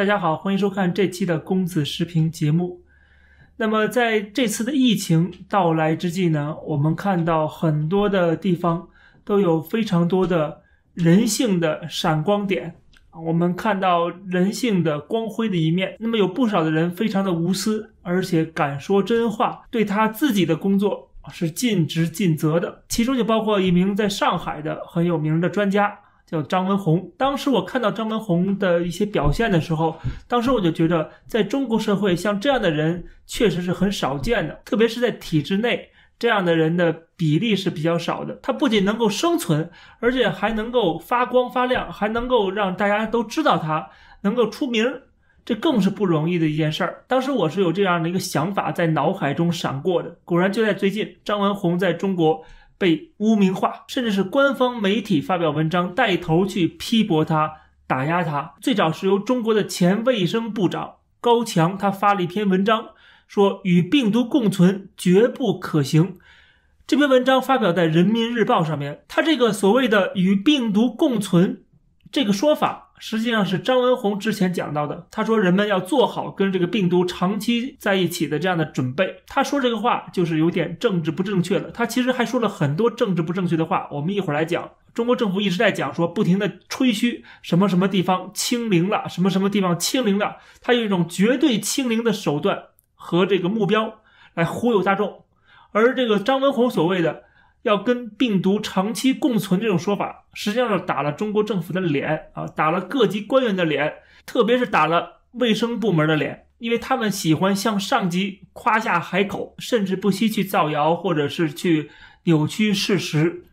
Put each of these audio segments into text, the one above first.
大家好，欢迎收看这期的公子视频节目。那么在这次的疫情到来之际呢，我们看到很多的地方都有非常多的人性的闪光点，我们看到人性的光辉的一面。那么有不少的人非常的无私，而且敢说真话，对他自己的工作是尽职尽责的。其中就包括一名在上海的很有名的专家。叫张文宏。当时我看到张文宏的一些表现的时候，当时我就觉得，在中国社会，像这样的人确实是很少见的，特别是在体制内，这样的人的比例是比较少的。他不仅能够生存，而且还能够发光发亮，还能够让大家都知道他，能够出名，这更是不容易的一件事儿。当时我是有这样的一个想法在脑海中闪过的。果然，就在最近，张文宏在中国。被污名化，甚至是官方媒体发表文章带头去批驳他、打压他。最早是由中国的前卫生部长高强，他发了一篇文章，说与病毒共存绝不可行。这篇文章发表在《人民日报》上面，他这个所谓的与病毒共存这个说法。实际上是张文宏之前讲到的，他说人们要做好跟这个病毒长期在一起的这样的准备。他说这个话就是有点政治不正确了。他其实还说了很多政治不正确的话，我们一会儿来讲。中国政府一直在讲说，不停的吹嘘什么什么地方清零了，什么什么地方清零了，他用一种绝对清零的手段和这个目标来忽悠大众。而这个张文宏所谓的。要跟病毒长期共存这种说法，实际上是打了中国政府的脸啊，打了各级官员的脸，特别是打了卫生部门的脸，因为他们喜欢向上级夸下海口，甚至不惜去造谣或者是去扭曲事实，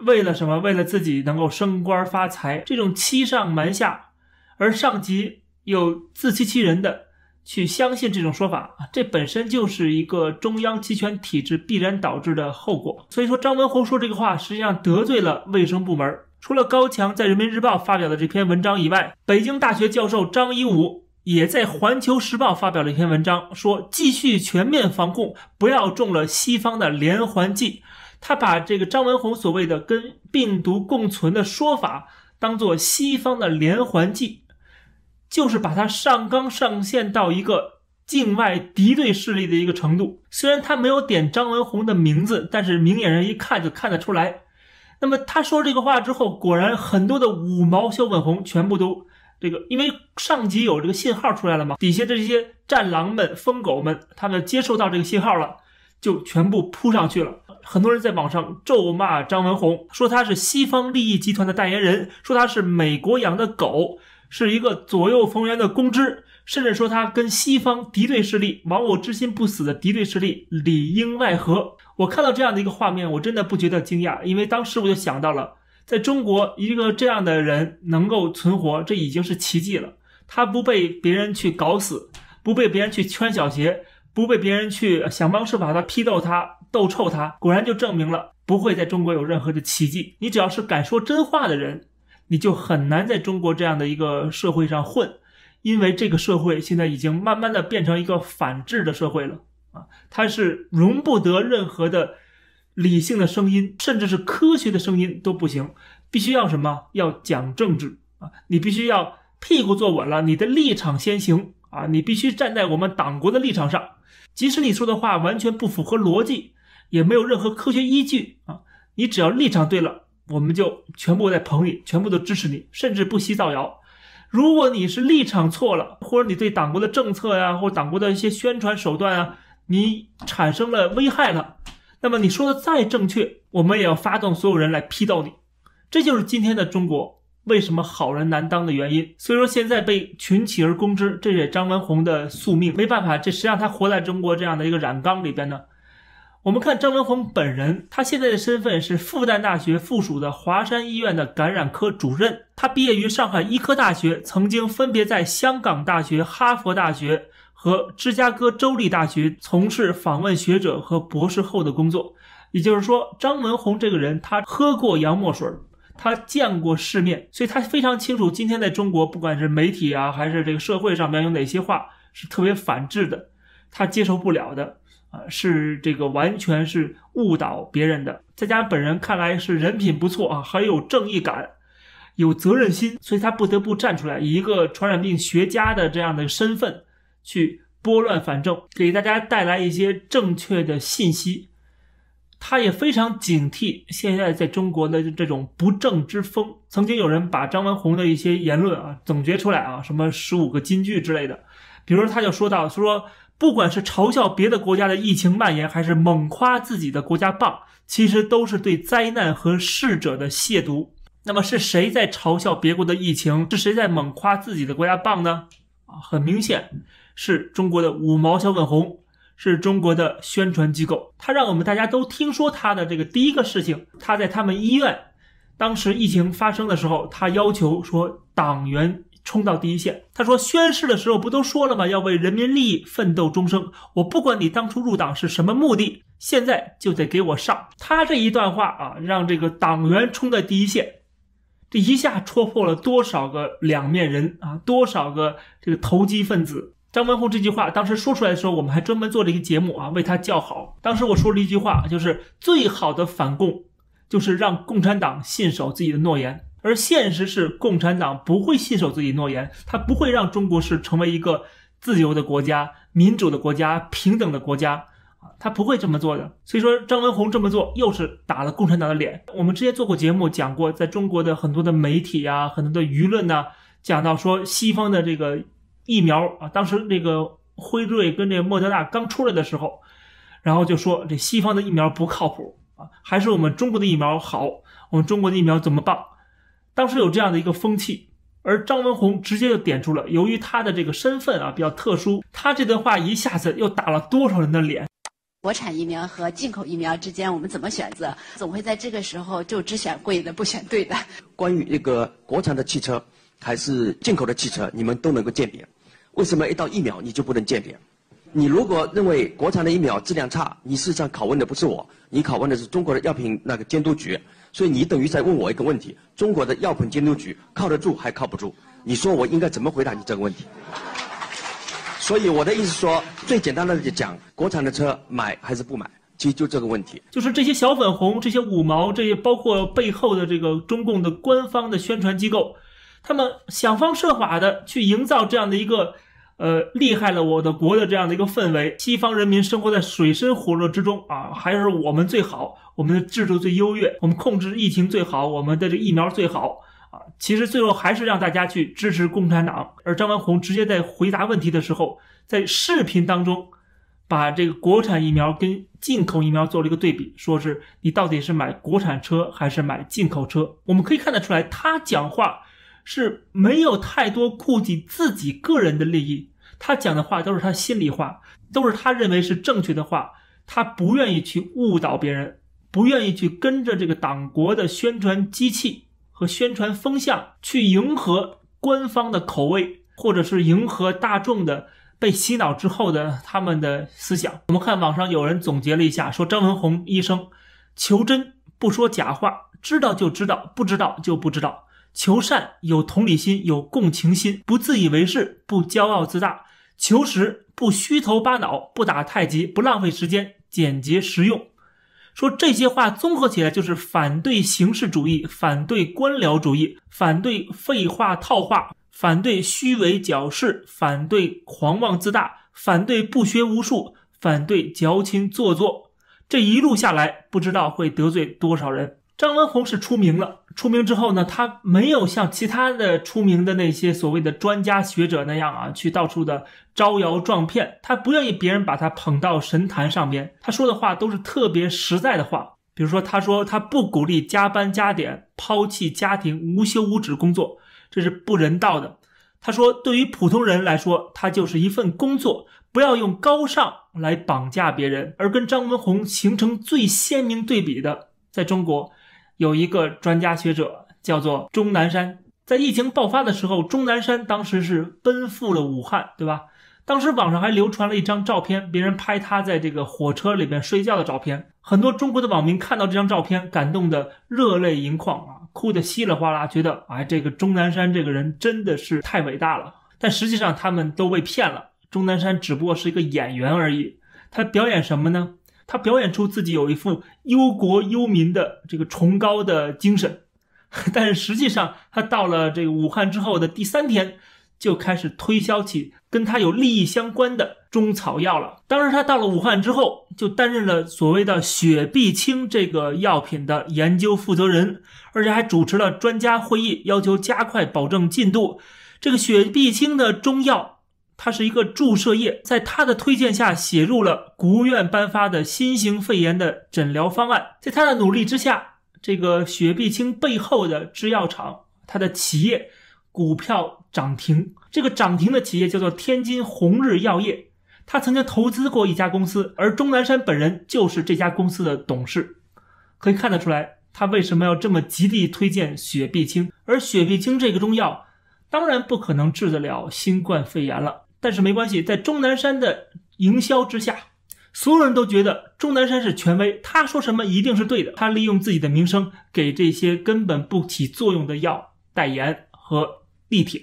为了什么？为了自己能够升官发财，这种欺上瞒下，而上级又自欺欺人的。去相信这种说法啊，这本身就是一个中央集权体制必然导致的后果。所以说，张文宏说这个话，实际上得罪了卫生部门。除了高强在人民日报发表的这篇文章以外，北京大学教授张一武也在环球时报发表了一篇文章，说继续全面防控，不要中了西方的连环计。他把这个张文宏所谓的跟病毒共存的说法，当做西方的连环计。就是把它上纲上线到一个境外敌对势力的一个程度。虽然他没有点张文宏的名字，但是明眼人一看就看得出来。那么他说这个话之后，果然很多的五毛小粉红全部都这个，因为上级有这个信号出来了嘛，底下的这些战狼们、疯狗们，他们接受到这个信号了，就全部扑上去了。很多人在网上咒骂张文宏，说他是西方利益集团的代言人，说他是美国养的狗。是一个左右逢源的公知，甚至说他跟西方敌对势力、亡我之心不死的敌对势力里应外合。我看到这样的一个画面，我真的不觉得惊讶，因为当时我就想到了，在中国一个这样的人能够存活，这已经是奇迹了。他不被别人去搞死，不被别人去穿小鞋，不被别人去想方设法的批斗他、斗臭他，果然就证明了不会在中国有任何的奇迹。你只要是敢说真话的人。你就很难在中国这样的一个社会上混，因为这个社会现在已经慢慢的变成一个反智的社会了啊，它是容不得任何的理性的声音，甚至是科学的声音都不行，必须要什么？要讲政治啊，你必须要屁股坐稳了，你的立场先行啊，你必须站在我们党国的立场上，即使你说的话完全不符合逻辑，也没有任何科学依据啊，你只要立场对了。我们就全部在捧你，全部都支持你，甚至不惜造谣。如果你是立场错了，或者你对党国的政策呀，或党国的一些宣传手段啊，你产生了危害了，那么你说的再正确，我们也要发动所有人来批斗你。这就是今天的中国为什么好人难当的原因。所以说现在被群起而攻之，这也张文宏的宿命。没办法，这实际上他活在中国这样的一个染缸里边呢。我们看张文宏本人，他现在的身份是复旦大学附属的华山医院的感染科主任。他毕业于上海医科大学，曾经分别在香港大学、哈佛大学和芝加哥州立大学从事访问学者和博士后的工作。也就是说，张文宏这个人，他喝过洋墨水，他见过世面，所以他非常清楚今天在中国，不管是媒体啊，还是这个社会上面有哪些话是特别反智的，他接受不了的。是这个完全是误导别人的，再加上本人看来是人品不错啊，很有正义感，有责任心，所以他不得不站出来，以一个传染病学家的这样的身份去拨乱反正，给大家带来一些正确的信息。他也非常警惕现在在中国的这种不正之风。曾经有人把张文宏的一些言论啊总结出来啊，什么十五个金句之类的，比如他就说到说，不管是嘲笑别的国家的疫情蔓延，还是猛夸自己的国家棒，其实都是对灾难和逝者的亵渎。那么是谁在嘲笑别国的疫情？是谁在猛夸自己的国家棒呢？啊，很明显是中国的五毛小粉红。是中国的宣传机构，他让我们大家都听说他的这个第一个事情，他在他们医院，当时疫情发生的时候，他要求说党员冲到第一线。他说宣誓的时候不都说了吗？要为人民利益奋斗终生。我不管你当初入党是什么目的，现在就得给我上。他这一段话啊，让这个党员冲在第一线，这一下戳破了多少个两面人啊，多少个这个投机分子。张文宏这句话当时说出来的时候，我们还专门做了一个节目啊，为他叫好。当时我说了一句话，就是最好的反共，就是让共产党信守自己的诺言。而现实是，共产党不会信守自己诺言，他不会让中国是成为一个自由的国家、民主的国家、平等的国家啊，他不会这么做的。所以说，张文宏这么做又是打了共产党的脸。我们之前做过节目讲过，在中国的很多的媒体啊，很多的舆论呢，讲到说西方的这个。疫苗啊，当时那个辉瑞跟这个莫德纳刚出来的时候，然后就说这西方的疫苗不靠谱啊，还是我们中国的疫苗好，我们中国的疫苗怎么棒？当时有这样的一个风气，而张文宏直接就点出了，由于他的这个身份啊比较特殊，他这段话一下子又打了多少人的脸？国产疫苗和进口疫苗之间，我们怎么选择？总会在这个时候就只选贵的，不选对的。关于那个国产的汽车还是进口的汽车，你们都能够鉴别。为什么一到疫苗你就不能鉴别？你如果认为国产的疫苗质量差，你事实上拷问的不是我，你拷问的是中国的药品那个监督局，所以你等于在问我一个问题：中国的药品监督局靠得住还靠不住？你说我应该怎么回答你这个问题？所以我的意思说，最简单的就讲，国产的车买还是不买，其实就这个问题。就是这些小粉红、这些五毛、这些包括背后的这个中共的官方的宣传机构，他们想方设法的去营造这样的一个。呃，厉害了我的国的这样的一个氛围，西方人民生活在水深火热之中啊，还是我们最好，我们的制度最优越，我们控制疫情最好，我们的这疫苗最好啊。其实最后还是让大家去支持共产党。而张文宏直接在回答问题的时候，在视频当中，把这个国产疫苗跟进口疫苗做了一个对比，说是你到底是买国产车还是买进口车？我们可以看得出来，他讲话。是没有太多顾及自己个人的利益，他讲的话都是他心里话，都是他认为是正确的话，他不愿意去误导别人，不愿意去跟着这个党国的宣传机器和宣传风向去迎合官方的口味，或者是迎合大众的被洗脑之后的他们的思想。我们看网上有人总结了一下，说张文宏医生求真不说假话，知道就知道，不知道就不知道。求善有同理心，有共情心，不自以为是，不骄傲自大；求实不虚头巴脑，不打太极，不浪费时间，简洁实用。说这些话综合起来，就是反对形式主义，反对官僚主义，反对废话套话，反对虚伪矫饰，反对狂妄自大，反对不学无术，反对矫情做作。这一路下来，不知道会得罪多少人。张文宏是出名了。出名之后呢，他没有像其他的出名的那些所谓的专家学者那样啊，去到处的招摇撞骗。他不愿意别人把他捧到神坛上边。他说的话都是特别实在的话。比如说，他说他不鼓励加班加点、抛弃家庭、无休无止工作，这是不人道的。他说，对于普通人来说，他就是一份工作，不要用高尚来绑架别人。而跟张文宏形成最鲜明对比的，在中国。有一个专家学者叫做钟南山，在疫情爆发的时候，钟南山当时是奔赴了武汉，对吧？当时网上还流传了一张照片，别人拍他在这个火车里边睡觉的照片。很多中国的网民看到这张照片，感动的热泪盈眶啊，哭得稀里哗啦，觉得哎，这个钟南山这个人真的是太伟大了。但实际上他们都被骗了，钟南山只不过是一个演员而已，他表演什么呢？他表演出自己有一副忧国忧民的这个崇高的精神，但是实际上他到了这个武汉之后的第三天，就开始推销起跟他有利益相关的中草药了。当时他到了武汉之后，就担任了所谓的雪碧清这个药品的研究负责人，而且还主持了专家会议，要求加快保证进度。这个雪碧清的中药，它是一个注射液，在他的推荐下写入了国务院颁发的新型肺炎的诊疗方案。在他的努力之下。这个雪碧清背后的制药厂，它的企业股票涨停。这个涨停的企业叫做天津红日药业，他曾经投资过一家公司，而钟南山本人就是这家公司的董事。可以看得出来，他为什么要这么极力推荐雪碧清。而雪碧清这个中药，当然不可能治得了新冠肺炎了。但是没关系，在钟南山的营销之下。所有人都觉得钟南山是权威，他说什么一定是对的。他利用自己的名声给这些根本不起作用的药代言和力挺，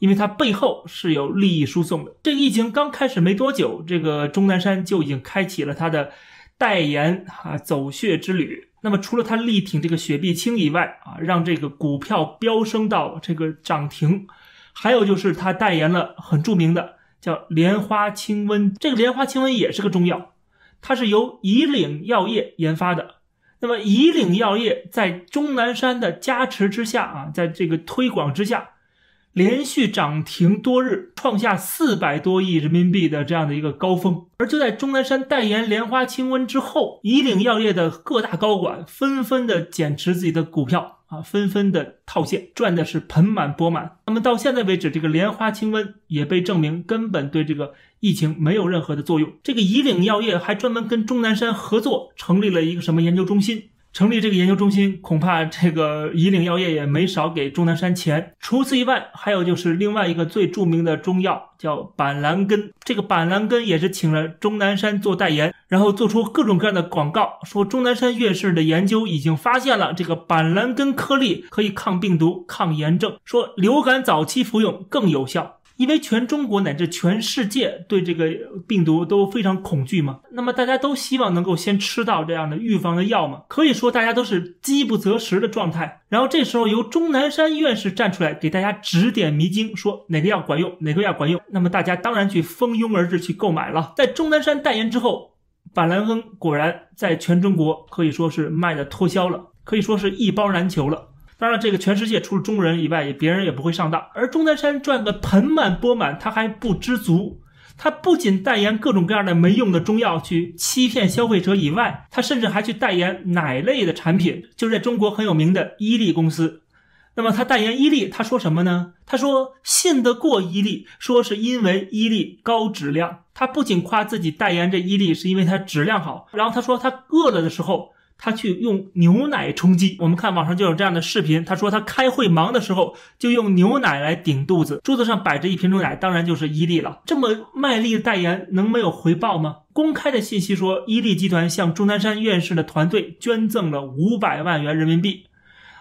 因为他背后是有利益输送的。这个疫情刚开始没多久，这个钟南山就已经开启了他的代言啊走穴之旅。那么除了他力挺这个雪碧清以外啊，让这个股票飙升到这个涨停，还有就是他代言了很著名的。叫莲花清瘟，这个莲花清瘟也是个中药，它是由以岭药业研发的。那么以岭药业在钟南山的加持之下啊，在这个推广之下。连续涨停多日，创下四百多亿人民币的这样的一个高峰。而就在钟南山代言莲花清瘟之后，以岭药业的各大高管纷纷的减持自己的股票啊，纷纷的套现，赚的是盆满钵满。那么到现在为止，这个莲花清瘟也被证明根本对这个疫情没有任何的作用。这个以岭药业还专门跟钟南山合作，成立了一个什么研究中心。成立这个研究中心，恐怕这个以岭药业也没少给钟南山钱。除此以外，还有就是另外一个最著名的中药叫板蓝根。这个板蓝根也是请了钟南山做代言，然后做出各种各样的广告，说钟南山院士的研究已经发现了这个板蓝根颗粒可以抗病毒、抗炎症，说流感早期服用更有效。因为全中国乃至全世界对这个病毒都非常恐惧嘛，那么大家都希望能够先吃到这样的预防的药嘛，可以说大家都是饥不择食的状态。然后这时候由钟南山院士站出来给大家指点迷津，说哪个药管用，哪个药管用，那么大家当然去蜂拥而至去购买了。在钟南山代言之后，板蓝根果然在全中国可以说是卖的脱销了，可以说是一包难求了。当然，这个全世界除了中国人以外，也别人也不会上当。而钟南山赚个盆满钵满，他还不知足。他不仅代言各种各样的没用的中药去欺骗消费者以外，他甚至还去代言奶类的产品，就是在中国很有名的伊利公司。那么他代言伊利，他说什么呢？他说信得过伊利，说是因为伊利高质量。他不仅夸自己代言这伊利是因为它质量好，然后他说他饿了的时候。他去用牛奶充饥，我们看网上就有这样的视频。他说他开会忙的时候就用牛奶来顶肚子，桌子上摆着一瓶牛奶，当然就是伊利了。这么卖力的代言，能没有回报吗？公开的信息说，伊利集团向钟南山院士的团队捐赠了五百万元人民币。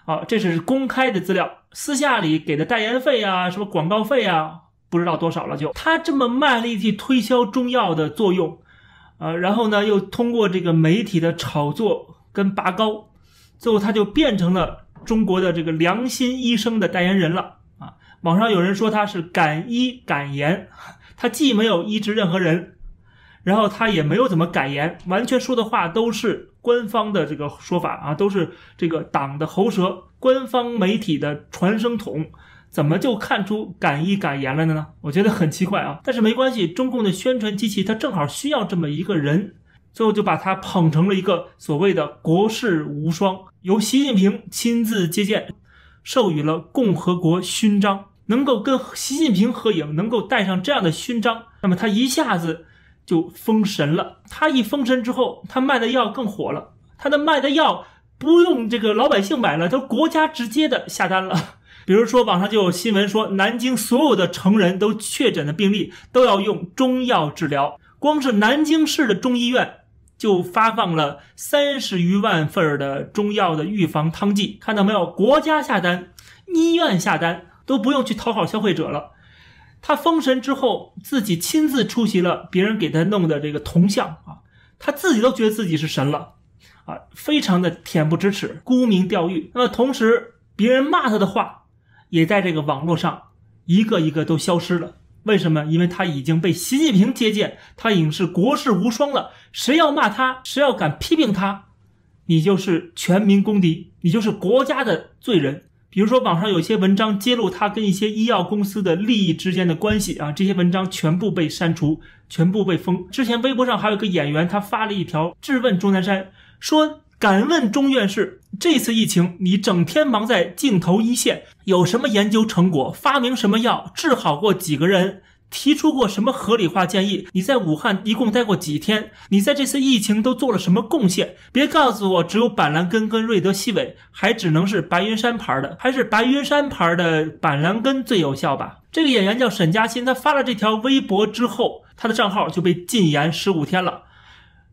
啊，这是公开的资料，私下里给的代言费啊，什么广告费啊，不知道多少了。就他这么卖力去推销中药的作用，啊，然后呢，又通过这个媒体的炒作。跟拔高，最后他就变成了中国的这个良心医生的代言人了啊！网上有人说他是敢医敢言，他既没有医治任何人，然后他也没有怎么敢言，完全说的话都是官方的这个说法啊，都是这个党的喉舌，官方媒体的传声筒，怎么就看出敢医敢言了呢？我觉得很奇怪啊！但是没关系，中共的宣传机器它正好需要这么一个人。最后就把他捧成了一个所谓的国士无双，由习近平亲自接见，授予了共和国勋章，能够跟习近平合影，能够戴上这样的勋章，那么他一下子就封神了。他一封神之后，他卖的药更火了，他的卖的药不用这个老百姓买了，都国家直接的下单了。比如说网上就有新闻说，南京所有的成人都确诊的病例都要用中药治疗，光是南京市的中医院。就发放了三十余万份的中药的预防汤剂，看到没有？国家下单，医院下单，都不用去讨好消费者了。他封神之后，自己亲自出席了别人给他弄的这个铜像啊，他自己都觉得自己是神了啊，非常的恬不知耻，沽名钓誉。那么同时，别人骂他的话，也在这个网络上一个一个都消失了。为什么？因为他已经被习近平接见，他已经是国士无双了。谁要骂他，谁要敢批评他，你就是全民公敌，你就是国家的罪人。比如说，网上有些文章揭露他跟一些医药公司的利益之间的关系啊，这些文章全部被删除，全部被封。之前微博上还有一个演员，他发了一条质问钟南山，说：“敢问钟院士，这次疫情你整天忙在镜头一线，有什么研究成果？发明什么药？治好过几个人？”提出过什么合理化建议？你在武汉一共待过几天？你在这次疫情都做了什么贡献？别告诉我只有板蓝根跟瑞德西韦，还只能是白云山牌的，还是白云山牌的板蓝根最有效吧？这个演员叫沈嘉欣，他发了这条微博之后，他的账号就被禁言十五天了，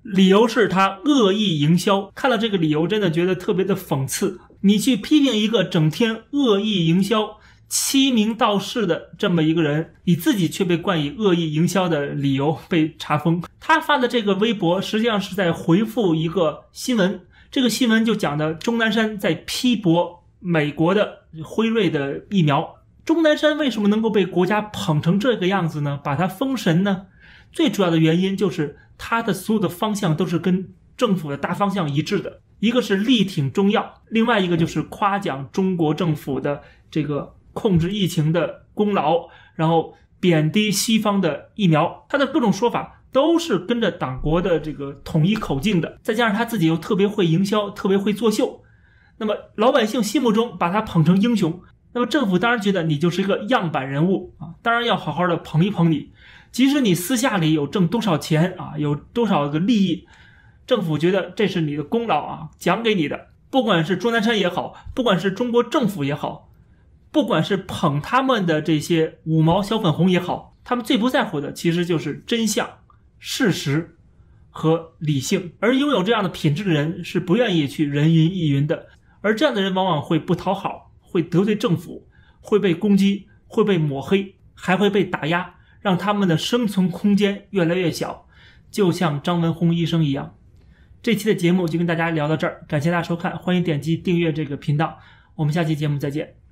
理由是他恶意营销。看了这个理由，真的觉得特别的讽刺。你去批评一个整天恶意营销。欺名盗世的这么一个人，你自己却被冠以恶意营销的理由被查封。他发的这个微博实际上是在回复一个新闻，这个新闻就讲的钟南山在批驳美国的辉瑞的疫苗。钟南山为什么能够被国家捧成这个样子呢？把他封神呢？最主要的原因就是他的所有的方向都是跟政府的大方向一致的，一个是力挺中药，另外一个就是夸奖中国政府的这个。控制疫情的功劳，然后贬低西方的疫苗，他的各种说法都是跟着党国的这个统一口径的。再加上他自己又特别会营销，特别会作秀，那么老百姓心目中把他捧成英雄，那么政府当然觉得你就是一个样板人物啊，当然要好好的捧一捧你。即使你私下里有挣多少钱啊，有多少个利益，政府觉得这是你的功劳啊，奖给你的。不管是钟南山也好，不管是中国政府也好。不管是捧他们的这些五毛小粉红也好，他们最不在乎的其实就是真相、事实和理性。而拥有这样的品质的人是不愿意去人云亦云的，而这样的人往往会不讨好，会得罪政府，会被攻击，会被抹黑，还会被打压，让他们的生存空间越来越小，就像张文宏医生一样。这期的节目就跟大家聊到这儿，感谢大家收看，欢迎点击订阅这个频道，我们下期节目再见。